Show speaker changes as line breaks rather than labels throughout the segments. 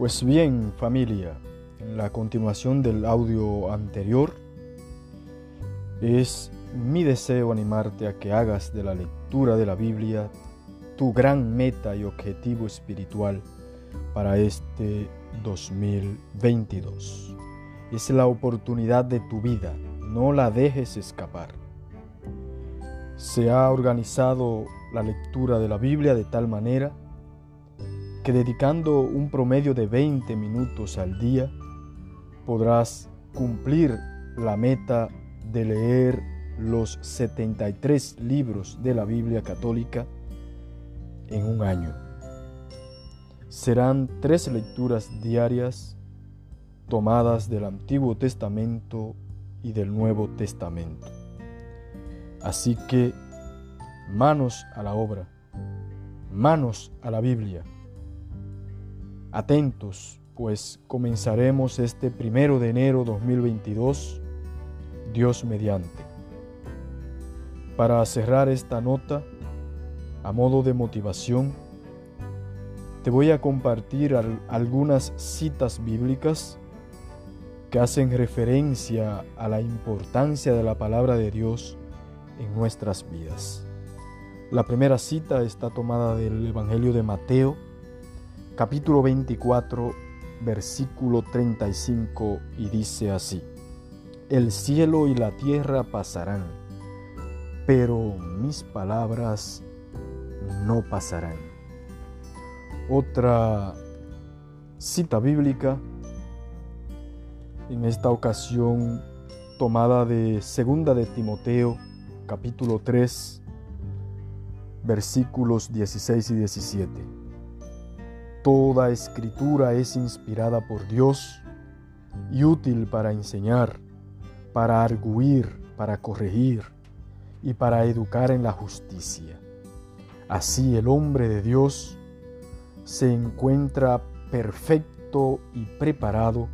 Pues bien, familia, en la continuación del audio anterior, es mi deseo animarte a que hagas de la lectura de la Biblia tu gran meta y objetivo espiritual para este 2022. Es la oportunidad de tu vida, no la dejes escapar. Se ha organizado la lectura de la Biblia de tal manera que dedicando un promedio de 20 minutos al día podrás cumplir la meta de leer los 73 libros de la Biblia católica en un año. Serán tres lecturas diarias tomadas del Antiguo Testamento y del Nuevo Testamento. Así que manos a la obra, manos a la Biblia. Atentos, pues comenzaremos este primero de enero 2022, Dios mediante. Para cerrar esta nota, a modo de motivación, te voy a compartir algunas citas bíblicas que hacen referencia a la importancia de la palabra de Dios en nuestras vidas. La primera cita está tomada del Evangelio de Mateo, capítulo 24, versículo 35, y dice así, El cielo y la tierra pasarán, pero mis palabras no pasarán. Otra cita bíblica, en esta ocasión tomada de Segunda de Timoteo, capítulo 3, versículos 16 y 17. Toda escritura es inspirada por Dios y útil para enseñar, para arguir, para corregir y para educar en la justicia. Así el hombre de Dios se encuentra perfecto y preparado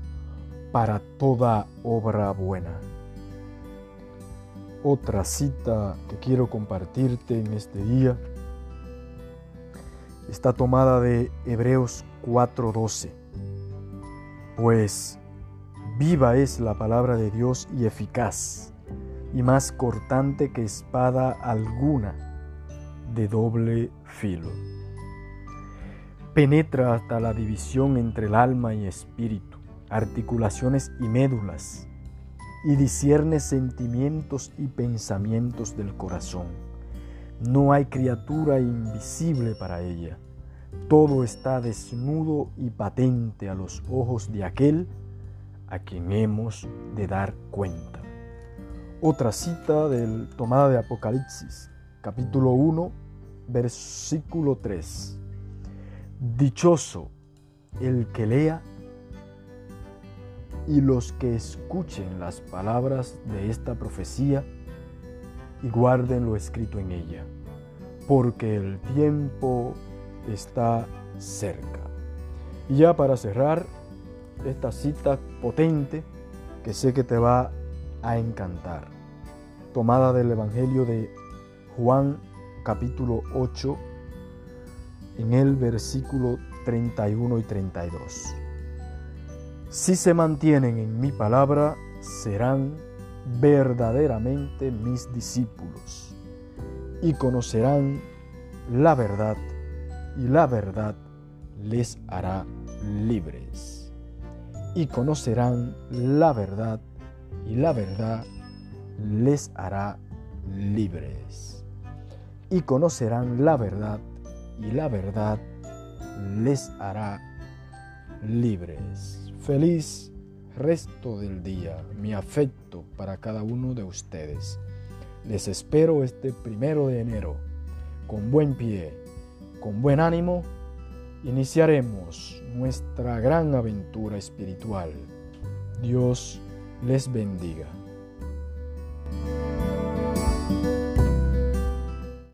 para toda obra buena. Otra cita que quiero compartirte en este día está tomada de Hebreos 4:12. Pues viva es la palabra de Dios y eficaz, y más cortante que espada alguna de doble filo. Penetra hasta la división entre el alma y espíritu, articulaciones y médulas, y discierne sentimientos y pensamientos del corazón no hay criatura invisible para ella. Todo está desnudo y patente a los ojos de aquel a quien hemos de dar cuenta. Otra cita del tomada de Apocalipsis, capítulo 1, versículo 3. Dichoso el que lea y los que escuchen las palabras de esta profecía y guarden lo escrito en ella, porque el tiempo está cerca. Y ya para cerrar esta cita potente que sé que te va a encantar, tomada del Evangelio de Juan capítulo 8, en el versículo 31 y 32. Si se mantienen en mi palabra, serán verdaderamente mis discípulos y conocerán la verdad y la verdad les hará libres. Y conocerán la verdad y la verdad les hará libres. Y conocerán la verdad y la verdad les hará libres. Feliz resto del día mi afecto para cada uno de ustedes. Les espero este primero de enero con buen pie, con buen ánimo. Iniciaremos nuestra gran aventura espiritual. Dios les bendiga.